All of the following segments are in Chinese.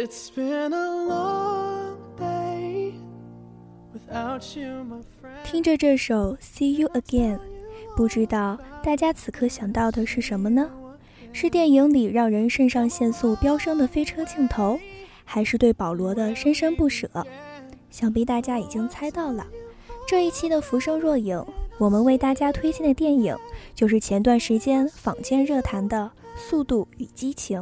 It's been a long day without you, my friend. 听着这首《See You Again》，不知道大家此刻想到的是什么呢？是电影里让人肾上腺素飙升的飞车镜头，还是对保罗的深深不舍？想必大家已经猜到了。这一期的《浮生若影》，我们为大家推荐的电影就是前段时间坊间热谈的《速度与激情》。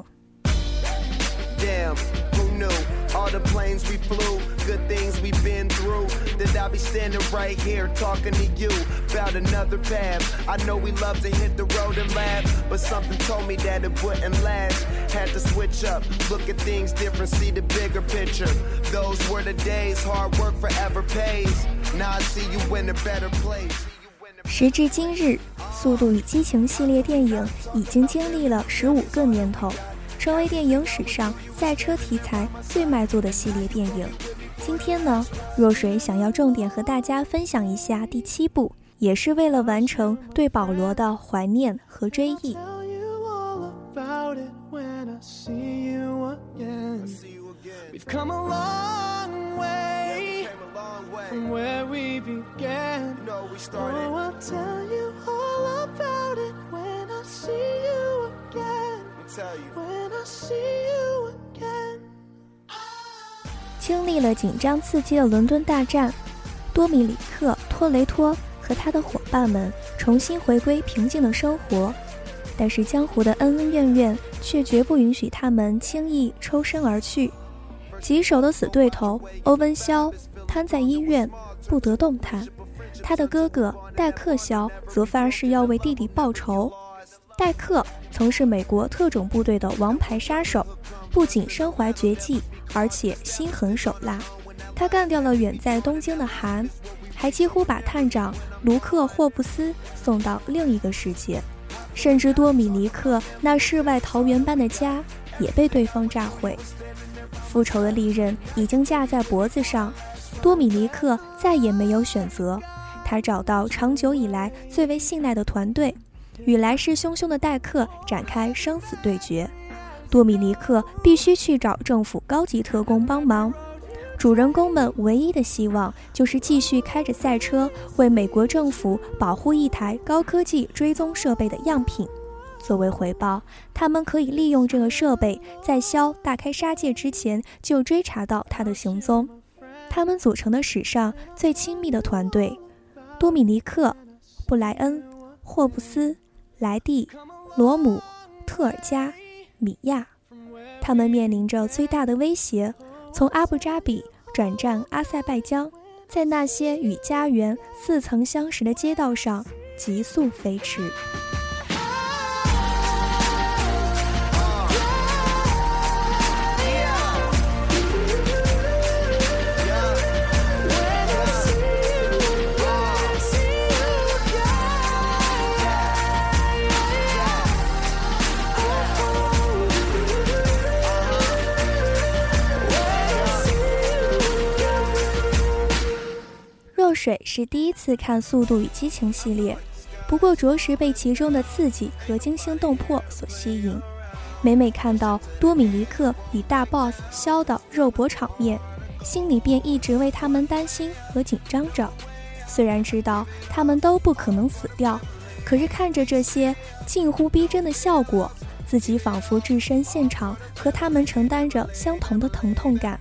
Damn, who knew? All the planes we flew, good things we've been through. That I'll be standing right here talking to you about another path. I know we love to hit the road and laugh, but something told me that it wouldn't last. Had to switch up, look at things different, see the bigger picture. Those were the days, hard work forever pays. Now I see you in a better place. 时至今日，《速度与激情》系列电影已经经历了十五个年头。 成为电影史上赛车题材最卖座的系列电影。今天呢，若水想要重点和大家分享一下第七部，也是为了完成对保罗的怀念和追忆。经历了紧张刺激的伦敦大战，多米里克·托雷托和他的伙伴们重新回归平静的生活，但是江湖的恩恩怨怨却绝不允许他们轻易抽身而去。棘手的死对头欧文肖瘫在医院，不得动弹，他的哥哥戴克肖则发誓要为弟弟报仇。戴克曾是美国特种部队的王牌杀手，不仅身怀绝技，而且心狠手辣。他干掉了远在东京的韩，还几乎把探长卢克·霍布斯送到另一个世界。甚至多米尼克那世外桃源般的家也被对方炸毁。复仇的利刃已经架在脖子上，多米尼克再也没有选择，他找到长久以来最为信赖的团队。与来势汹汹的戴克展开生死对决，多米尼克必须去找政府高级特工帮忙。主人公们唯一的希望就是继续开着赛车，为美国政府保护一台高科技追踪设备的样品。作为回报，他们可以利用这个设备，在肖大开杀戒之前就追查到他的行踪。他们组成的史上最亲密的团队：多米尼克、布莱恩、霍布斯。莱蒂、罗姆、特尔加、米亚，他们面临着最大的威胁：从阿布扎比转战阿塞拜疆，在那些与家园似曾相识的街道上急速飞驰。水是第一次看《速度与激情》系列，不过着实被其中的刺激和惊心动魄所吸引。每每看到多米尼克与大 boss 肖的肉搏场面，心里便一直为他们担心和紧张着。虽然知道他们都不可能死掉，可是看着这些近乎逼真的效果，自己仿佛置身现场，和他们承担着相同的疼痛感。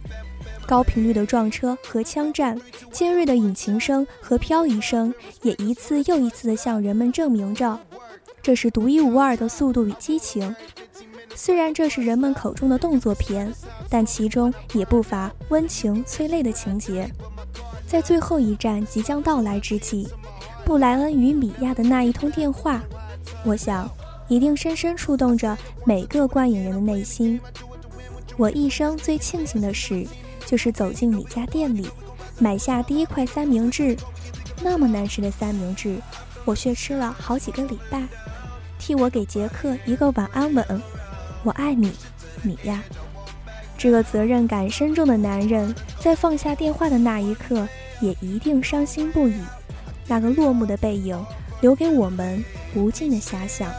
高频率的撞车和枪战，尖锐的引擎声和漂移声，也一次又一次地向人们证明着，这是独一无二的速度与激情。虽然这是人们口中的动作片，但其中也不乏温情催泪的情节。在最后一战即将到来之际，布莱恩与米娅的那一通电话，我想一定深深触动着每个观影人的内心。我一生最庆幸的是。就是走进你家店里，买下第一块三明治，那么难吃的三明治，我却吃了好几个礼拜。替我给杰克一个晚安吻，我爱你，你呀。这个责任感深重的男人，在放下电话的那一刻，也一定伤心不已。那个落幕的背影，留给我们无尽的遐想。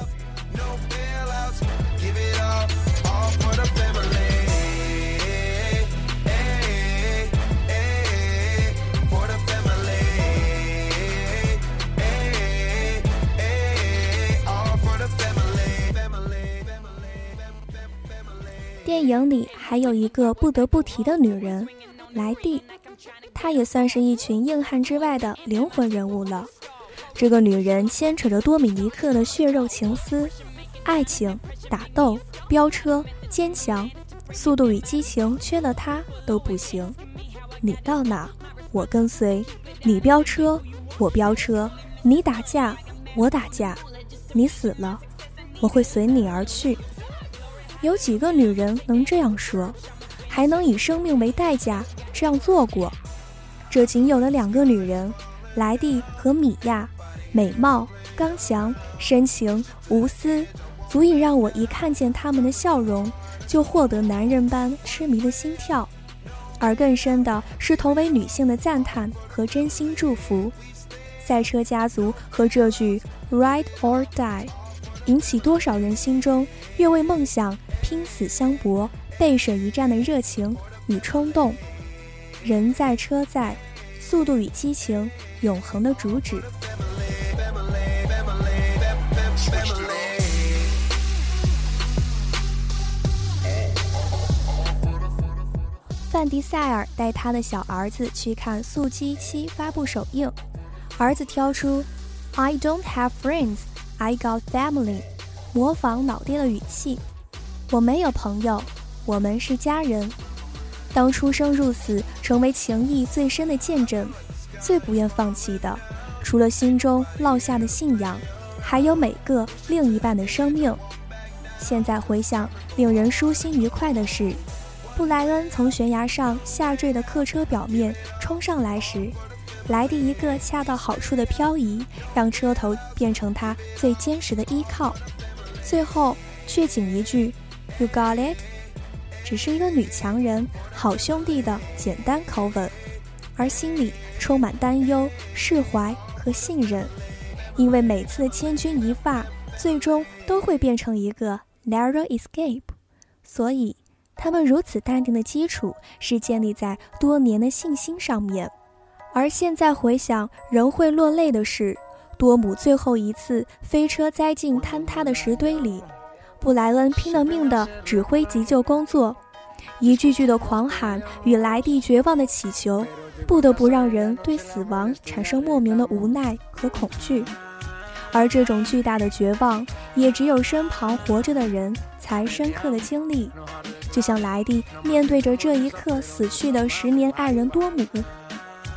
电影里还有一个不得不提的女人，莱蒂，她也算是一群硬汉之外的灵魂人物了。这个女人牵扯着多米尼克的血肉情丝，爱情、打斗、飙车、坚强，速度与激情缺了她都不行。你到哪，我跟随；你飙车，我飙车；你打架，我打架；你死了，我会随你而去。有几个女人能这样说，还能以生命为代价这样做过？这仅有的两个女人，莱蒂和米娅，美貌、刚强、深情、无私，足以让我一看见她们的笑容，就获得男人般痴迷的心跳。而更深的是同为女性的赞叹和真心祝福。赛车家族和这句 “Ride or Die”，引起多少人心中愿为梦想拼死相搏、背水一战的热情与冲动。人在车在，速度与激情，永恒的主旨。范迪塞尔带他的小儿子去看《速激七》发布首映，儿子挑出 “I don't have friends, I got family”，模仿老爹的语气：“我没有朋友，我们是家人。”当出生入死成为情谊最深的见证，最不愿放弃的，除了心中烙下的信仰，还有每个另一半的生命。现在回想，令人舒心愉快的是。布莱恩从悬崖上下坠的客车表面冲上来时，来的一个恰到好处的漂移，让车头变成他最坚实的依靠。最后却仅一句 “You got it”，只是一个女强人、好兄弟的简单口吻，而心里充满担忧、释怀和信任，因为每次的千钧一发，最终都会变成一个 narrow escape，所以。他们如此淡定的基础是建立在多年的信心上面，而现在回想仍会落泪的是，多姆最后一次飞车栽进坍塌的石堆里，布莱恩拼了命的指挥急救工作，一句句的狂喊与莱蒂绝望的祈求，不得不让人对死亡产生莫名的无奈和恐惧，而这种巨大的绝望，也只有身旁活着的人才深刻的经历。就像莱蒂面对着这一刻死去的十年爱人多姆，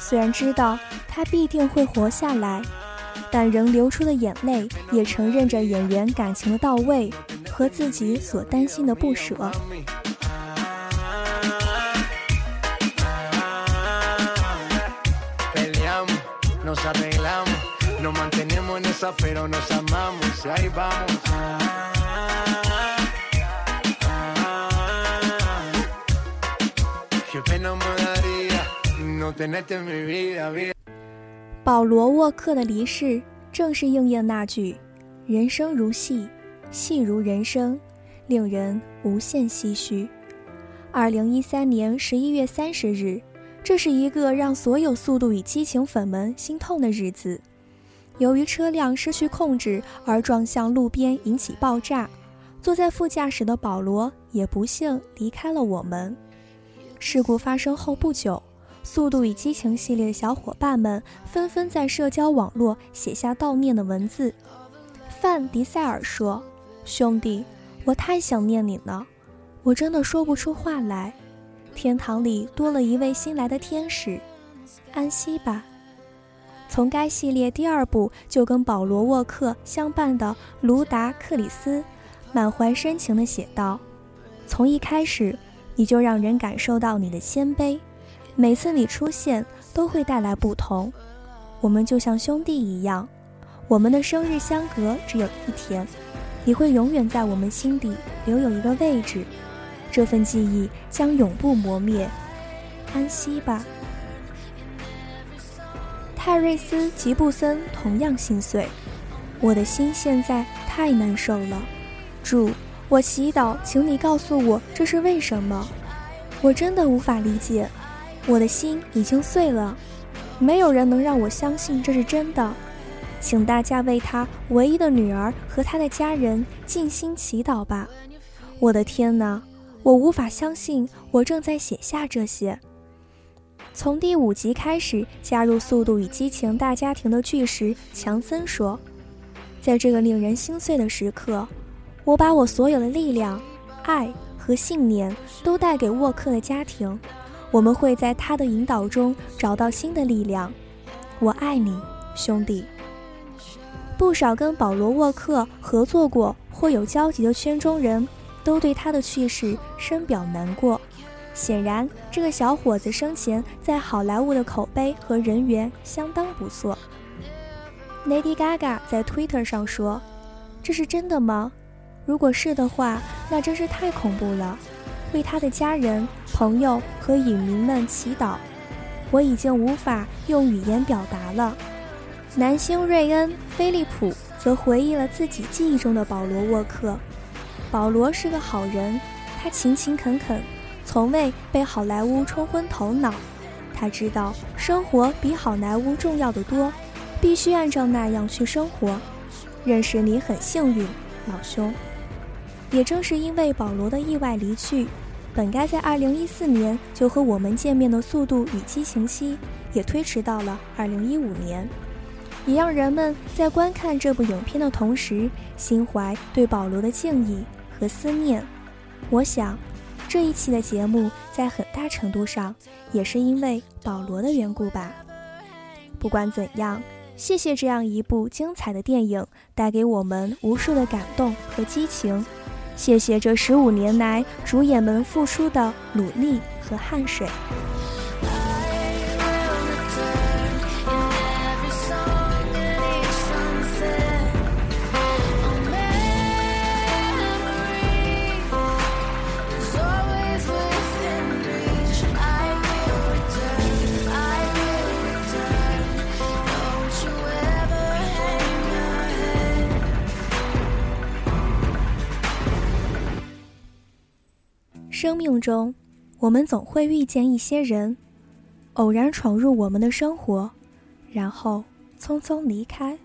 虽然知道他必定会活下来，但仍流出的眼泪也承认着演员感情的到位和自己所担心的不舍。保罗·沃克的离世，正是应验那句“人生如戏，戏如人生”，令人无限唏嘘。二零一三年十一月三十日，这是一个让所有《速度与激情》粉们心痛的日子。由于车辆失去控制而撞向路边，引起爆炸，坐在副驾驶的保罗也不幸离开了我们。事故发生后不久。《速度与激情》系列的小伙伴们纷纷在社交网络写下悼念的文字。范迪塞尔说：“兄弟，我太想念你了，我真的说不出话来。天堂里多了一位新来的天使，安息吧。”从该系列第二部就跟保罗·沃克相伴的卢达·克里斯，满怀深情地写道：“从一开始，你就让人感受到你的谦卑。”每次你出现都会带来不同，我们就像兄弟一样，我们的生日相隔只有一天，你会永远在我们心底留有一个位置，这份记忆将永不磨灭。安息吧，泰瑞斯·吉布森同样心碎，我的心现在太难受了，主，我祈祷，请你告诉我这是为什么，我真的无法理解。我的心已经碎了，没有人能让我相信这是真的，请大家为他唯一的女儿和他的家人尽心祈祷吧。我的天哪，我无法相信我正在写下这些。从第五集开始加入《速度与激情》大家庭的巨石强森说：“在这个令人心碎的时刻，我把我所有的力量、爱和信念都带给沃克的家庭。我们会在他的引导中找到新的力量。我爱你，兄弟。”不少跟保罗·沃克合作过或有交集的圈中人都对他的去世深表难过。显然，这个小伙子生前在好莱坞的口碑和人缘相当不错。Lady Gaga 在 Twitter 上说：“这是真的吗？如果是的话，那真是太恐怖了。为他的家人、朋友和影迷们祈祷。我已经无法用语言表达了。”男星瑞恩·菲利普则回忆了自己记忆中的保罗·沃克。保罗是个好人，他勤勤恳恳，从未被好莱坞冲昏头脑。他知道生活比好莱坞重要的多，必须按照那样去生活。认识你很幸运，老兄。也正是因为保罗的意外离去，本该在2014年就和我们见面的《速度与激情七》也推迟到了2015年。也让人们在观看这部影片的同时，心怀对保罗的敬意和思念。我想，这一期的节目在很大程度上也是因为保罗的缘故吧。不管怎样，谢谢这样一部精彩的电影带给我们无数的感动和激情，谢谢这十五年来主演们付出的努力和汗水。生命中，我们总会遇见一些人，偶然闯入我们的生活，然后匆匆离开。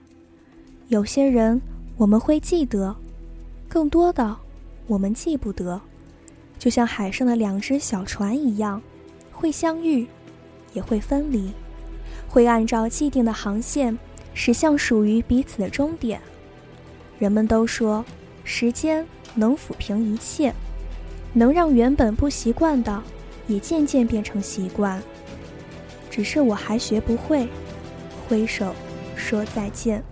有些人我们会记得，更多的我们记不得。就像海上的两只小船一样，会相遇，也会分离，会按照既定的航线驶向属于彼此的终点。人们都说，时间能抚平一切。能让原本不习惯的，也渐渐变成习惯。只是我还学不会，挥手说再见。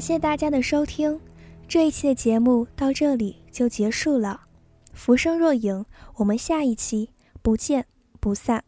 感谢大家的收听，这一期的节目到这里就结束了。浮生若影，我们下一期不见不散。